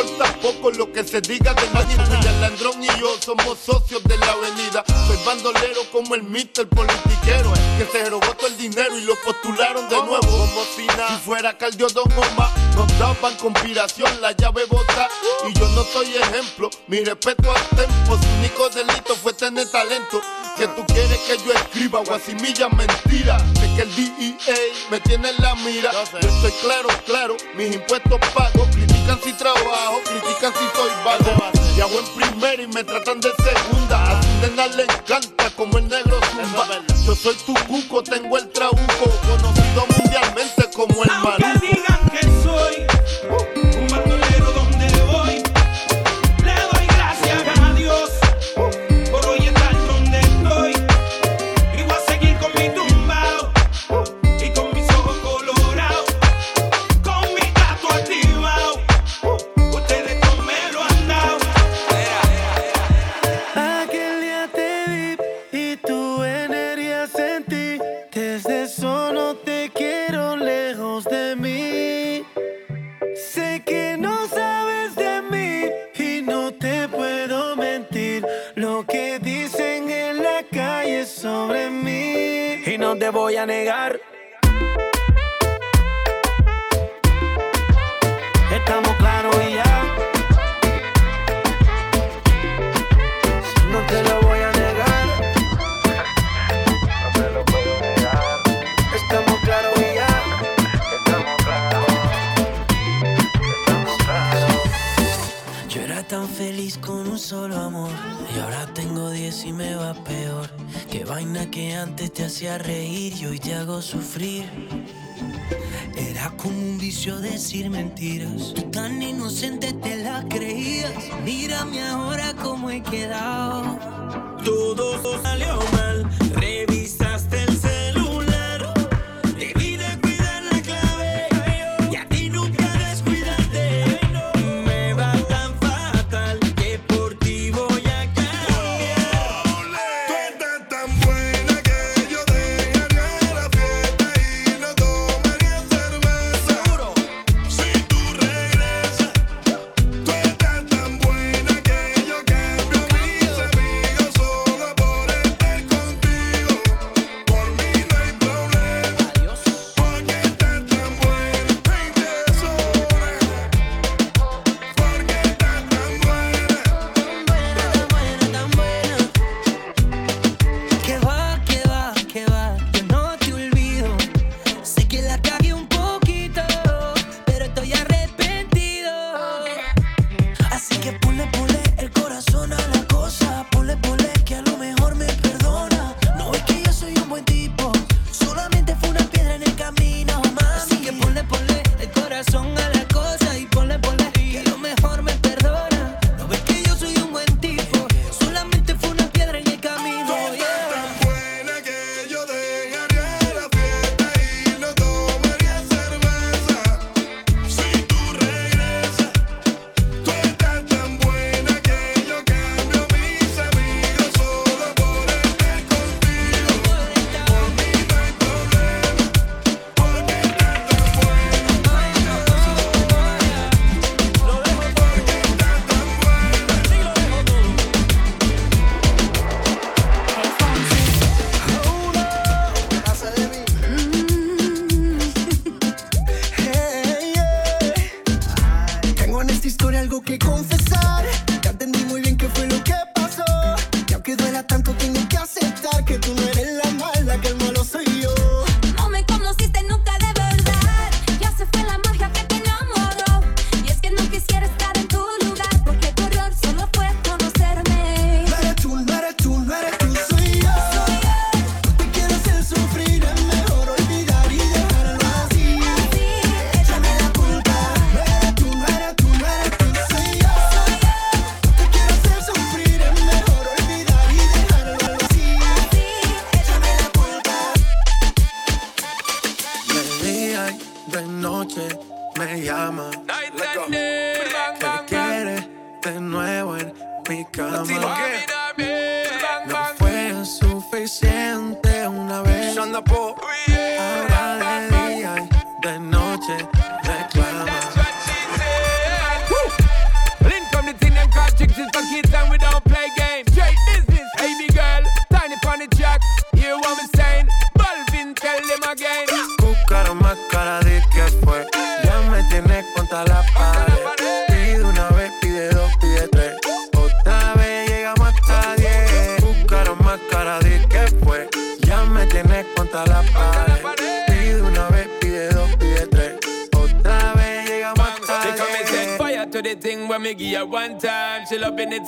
importa poco lo que se diga de nadie. el Landrón y yo somos socios de la avenida. Soy bandolero como el mister politiquero. Que se robó todo el dinero y lo postularon de nuevo. Como si nada, si fuera Cardiodón Oma, nos daban conspiración, la llave bota. Y yo no soy ejemplo, mi respeto al tempo. Su único delito fue tener talento. Que tú quieres que yo escriba guasimilla mentira. De que el DEA me tiene en la mira. Yo estoy claro, claro, mis impuestos pagos critican si trabajo, critican si soy vago. Y hago en primera y me tratan de segunda. A su nena le encanta como el negro zumba. Yo soy tu cuco, tengo el trabuco, conocido mundialmente como el maluco. mentiras. Tú tan inocente te la creías. Mírame ahora cómo he quedado. Todo salió mal.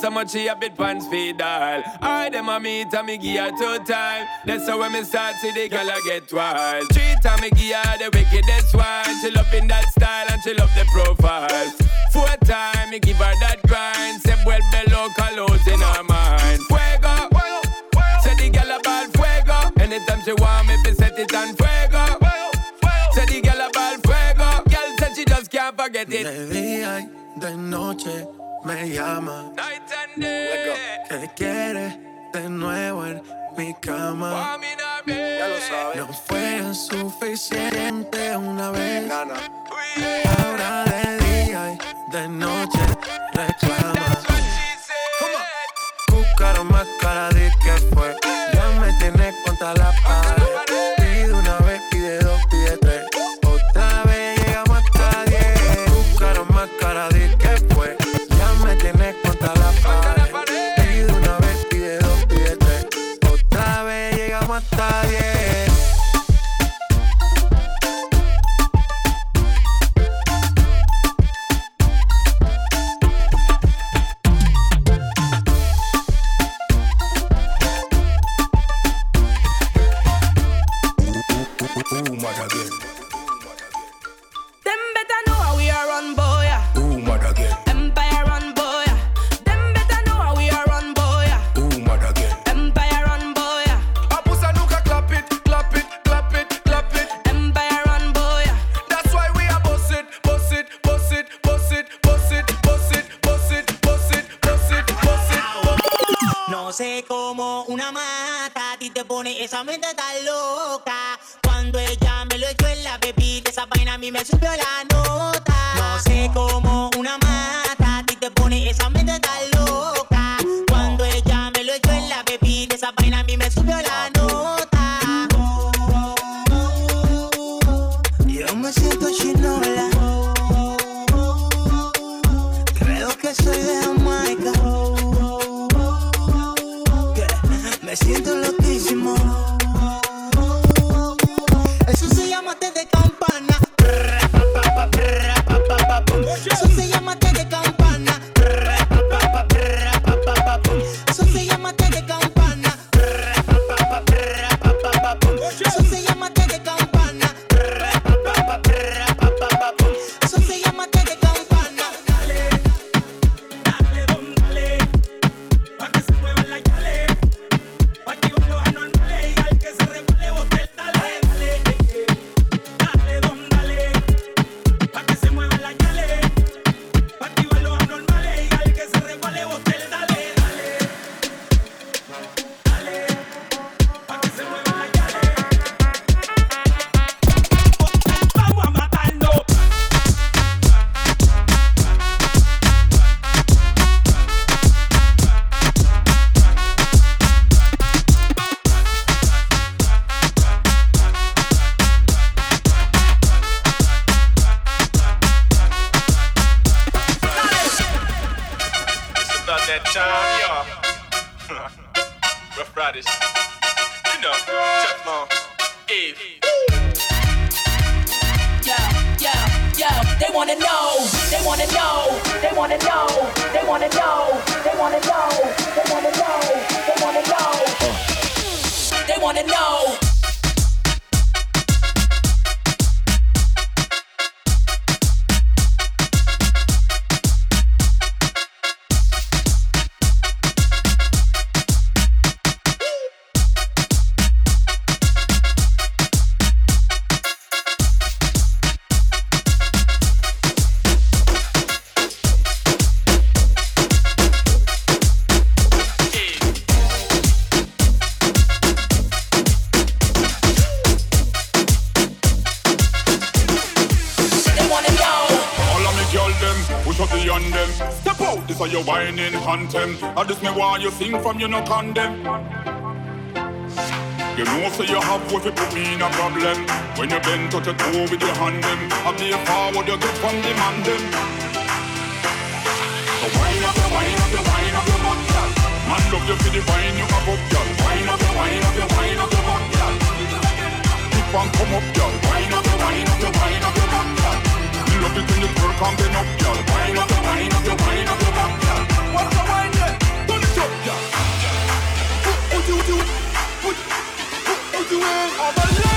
so much she a bit pants feed all. I them a meet and me give her two time. That's how when me start see the girl a get wild. Three time me give her the wickedest one. She in that style and she love the profile. Four time me give her that grind. Say well below colors in her mind. Fuego, say the girl ball. fuego. Anytime she want me, fi set it on fuego. Say the girl ball. fuego. Girl said she just can't forget it. de noche me llama. Night and ¿Qué quieres de nuevo en mi cama? Ya lo sabes. No fue suficiente una vez. Nana. Ahora de día y de noche reclama. Cúcaro más cara, di que fue. Ya me tienes contra la about that time, y'all. Rough Riders. You know, Teflon. Eve. Yo, yo, yo, they wanna know, they wanna know, they wanna know, they wanna know, they wanna know, they wanna know, they wanna know, they wanna know. They wanna know. you no condemn. You know, say so you have what you put me in a problem. When you bend to the toe with your hand, them, I be a power you get from the them. So wind up, wind up, wind up your butt, girl. Man love you for the wine you have up, girl. Wind up, wind up, wind up your butt, girl. Keep on come up, girl. wind up, wine up, wine up your butt, girl. Love it when you twerk and bend up, girl. Wind up, wind up, wind up your butt, girl. What's the wind girl? Put you, put, put, put you in. I'm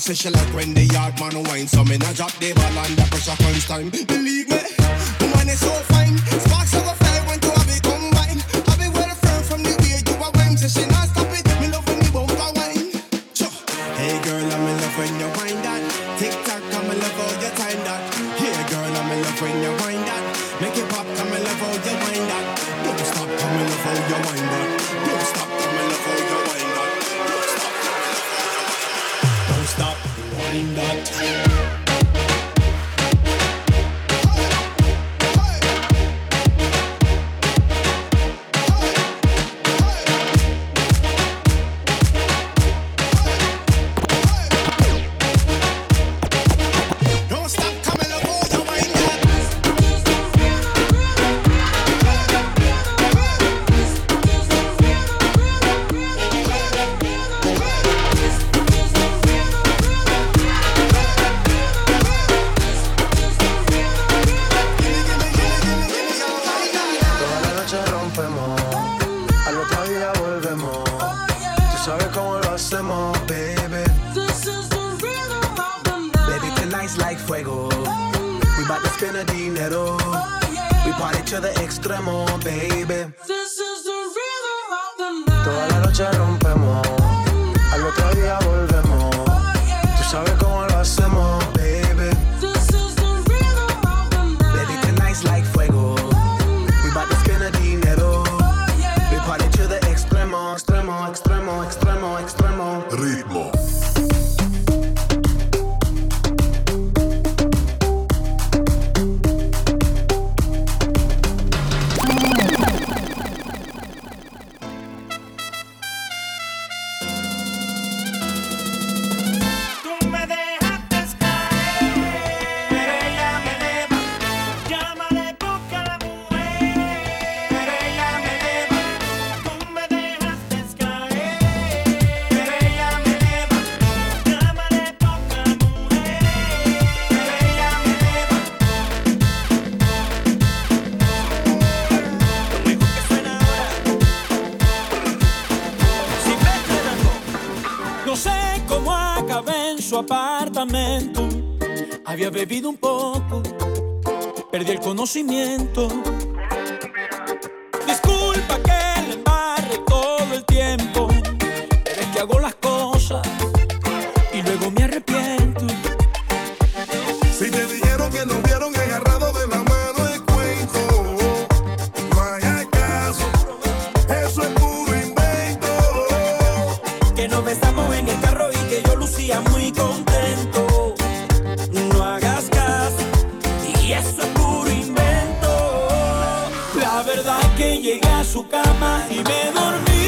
say she like when the yard man wine. So me nah drop the ball under pressure first time. Believe me, woman is so bebido un poco, perdí el conocimiento. La verdad que llegué a su cama y me dormí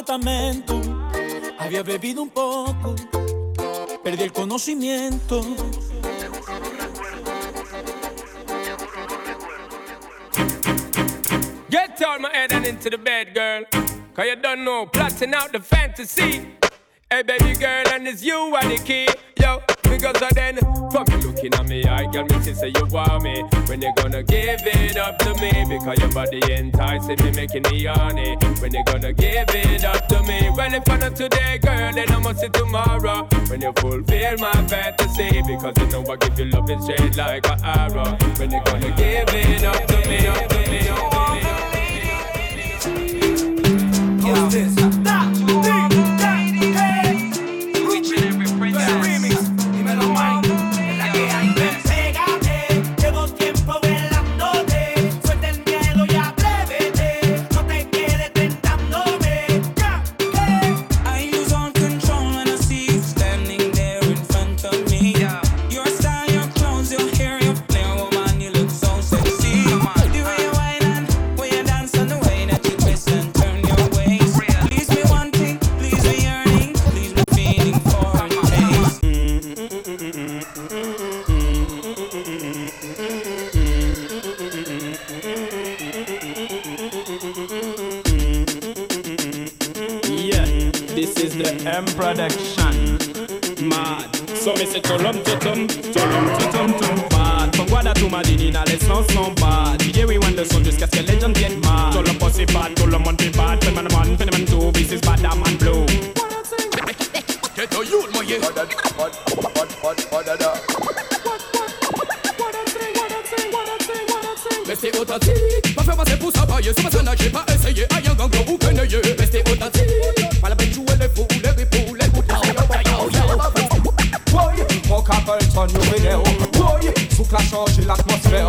apartamento. Había bebido un poco, perdí el conocimiento. Get out my head and into the bed, girl. Cause you don't know, plotting out the fantasy. Hey, baby girl, and it's you are the key. Because I then, from you looking at me, I got me to say you want me. When you gonna give it up to me? Because your body enticing me, making me horny. When you gonna give it up to me? Well, if I not today, girl, then I must see tomorrow. When you fulfill my fantasy, because you know I give you love and straight like an arrow. When you gonna give it up to me? Up to me, up to me. Up to me. feuilleton numéro. Oui, faut que la changer l'atmosphère.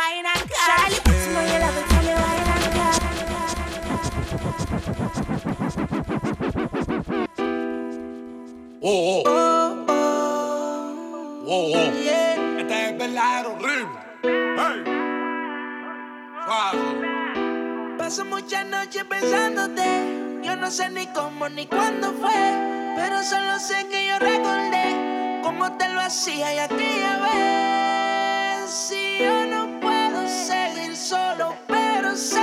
vaina y el vaina Oh, oh. Oh, oh. Oh, oh. Yeah. Este es verdadero ritmo. Hey. Suave. Paso muchas noches pensándote. Yo no sé ni cómo ni cuándo fue. Pero solo sé que yo recordé cómo te lo hacía y aquella vez. Si yo no solo, pero sé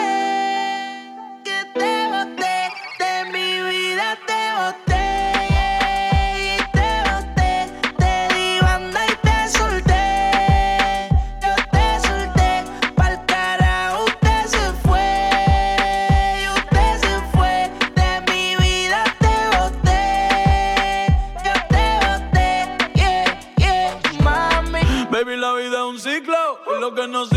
que te boté. De mi vida te boté. Y te boté. Te di banda y te solté. Yo te solté. Pa'l carajo usted se fue. Y usted se fue. De mi vida te boté. Yo te boté. Yeah, yeah, mami. Baby, la vida es un ciclo y lo que no sirve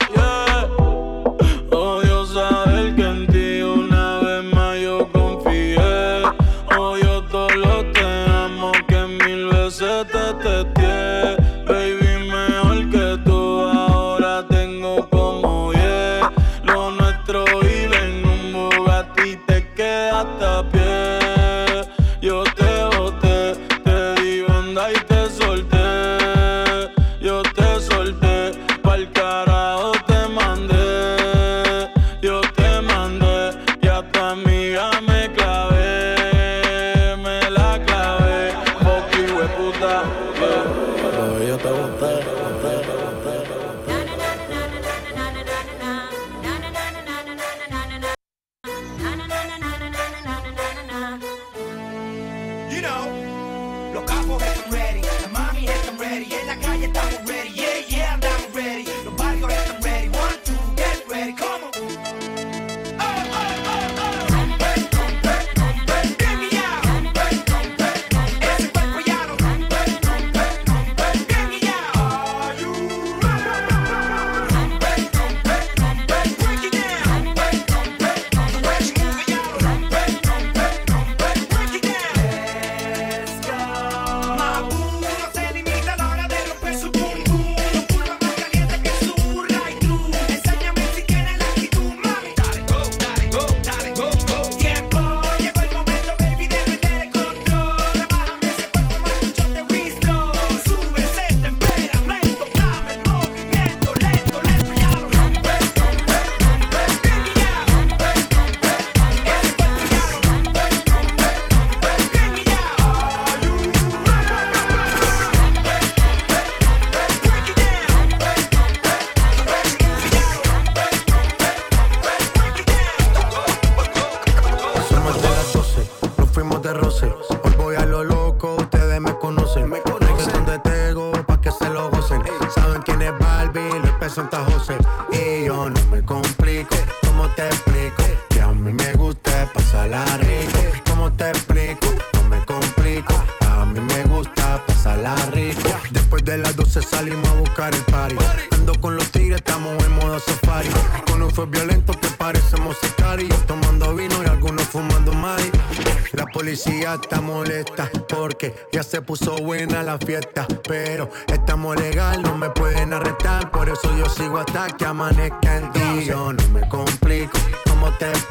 You know, los capos están ready, la mami están ready, en la calle estamos ready, yeah, Presenta José. Y yo no me complico, ¿cómo te explico? Que a mí me gusta pasarla rico. ¿Cómo te explico? No me complico, a mí me gusta pasarla rico. Después de las 12 salimos a buscar el party. Ando con los tigres, estamos en modo safari. Con un fue violento que parecemos sicarios. Tomando vino y algunos fumando mai. La policía está molesta porque ya se puso buena la fiesta. Por eso yo sigo hasta que amanezca en ti. Yo no me complico, ¿cómo te?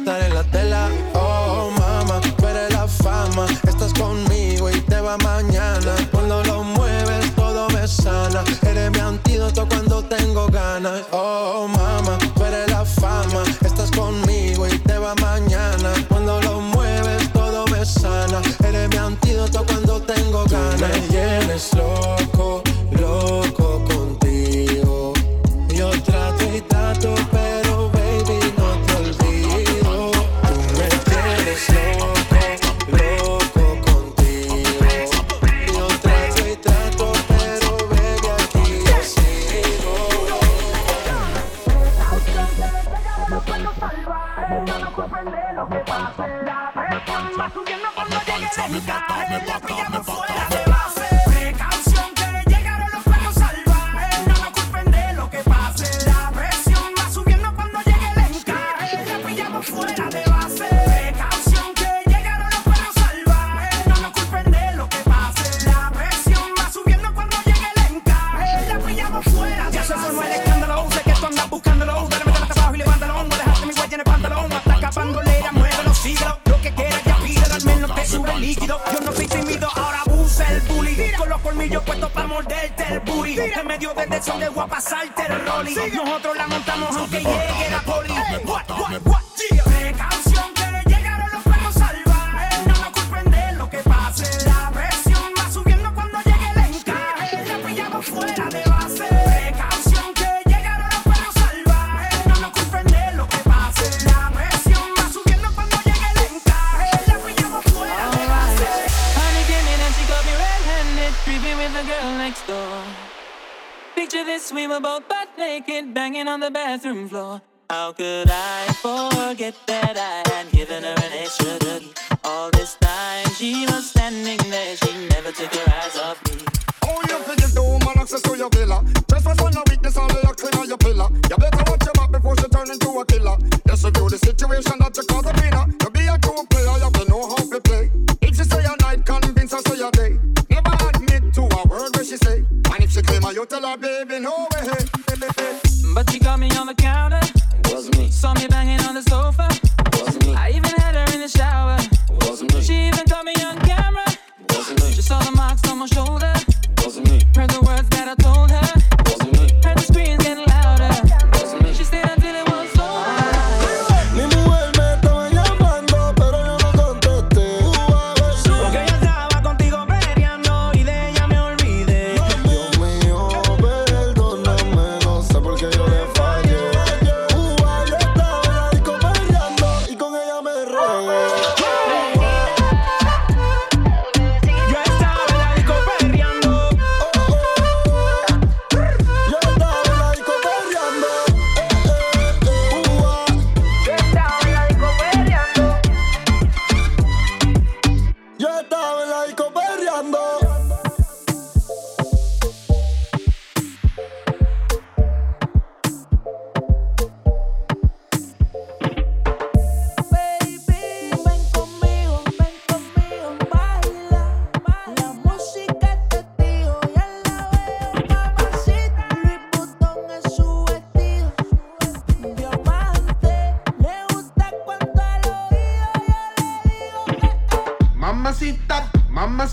bathroom floor. How could I forget that I?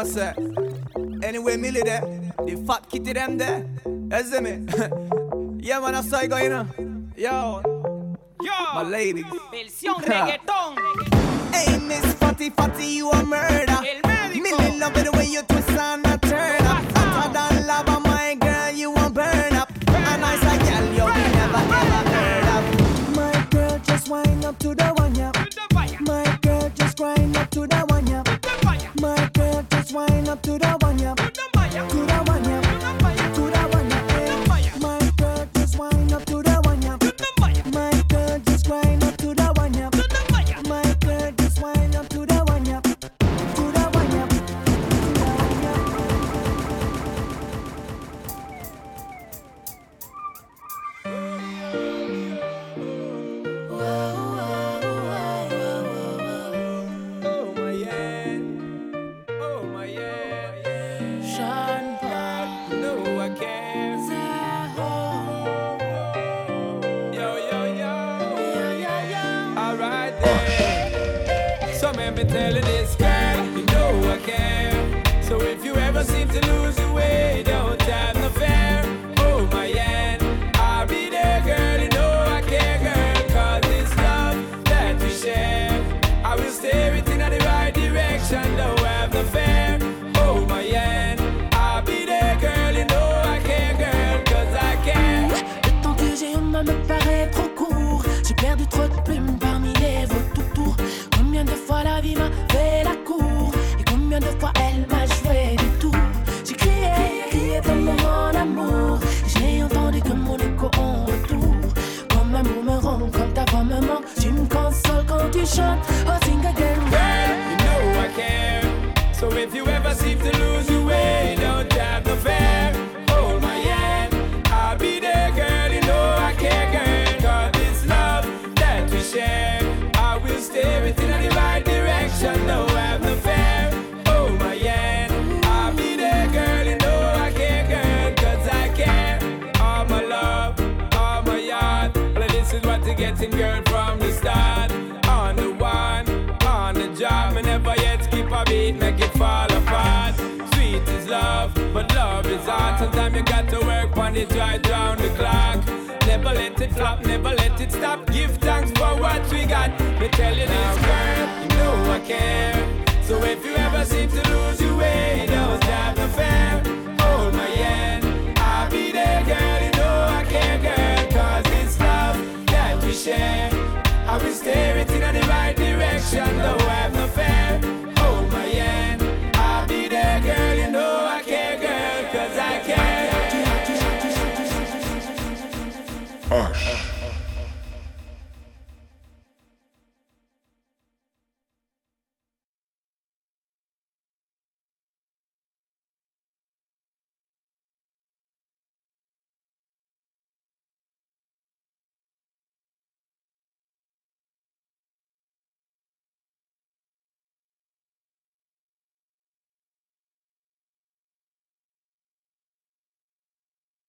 mama say. Anyway, Millie there, the fat kitty them there. it me. yeah, man, that's how I go, you know. Yo. Yo. My lady. Versión reggaeton. hey, Miss Fatty Fatty, you a murder. Millie love it the way you twist and turn. Time you got to work on it right round the clock. Never let it flop, never let it stop. Give thanks for what we got. Me tell you this, girl, you know I care. So if you ever seem to lose your way, don't stop the fear. Hold my hand, I'll be there, girl. You know I care, girl. Cause it's love that we share. I will steer it in the right direction, though I've